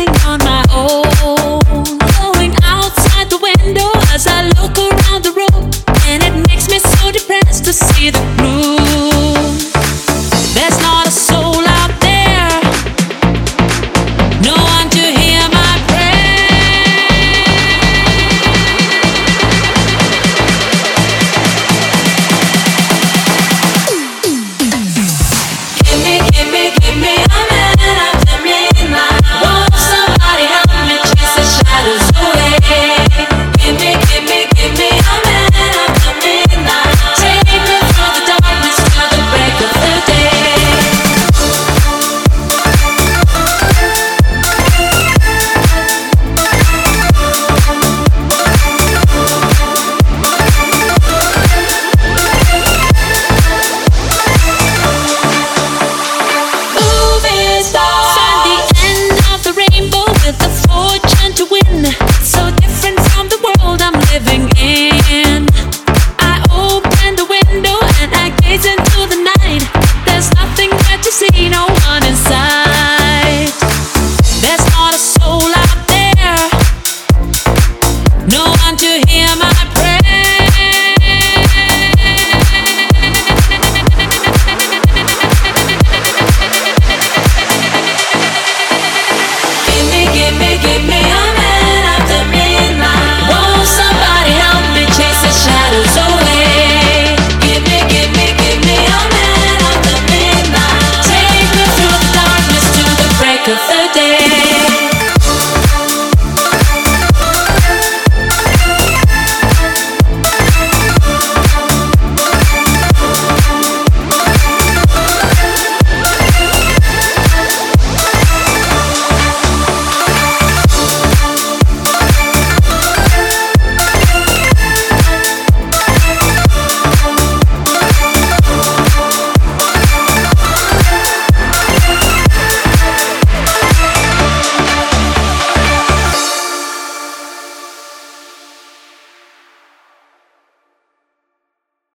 on my own. to hear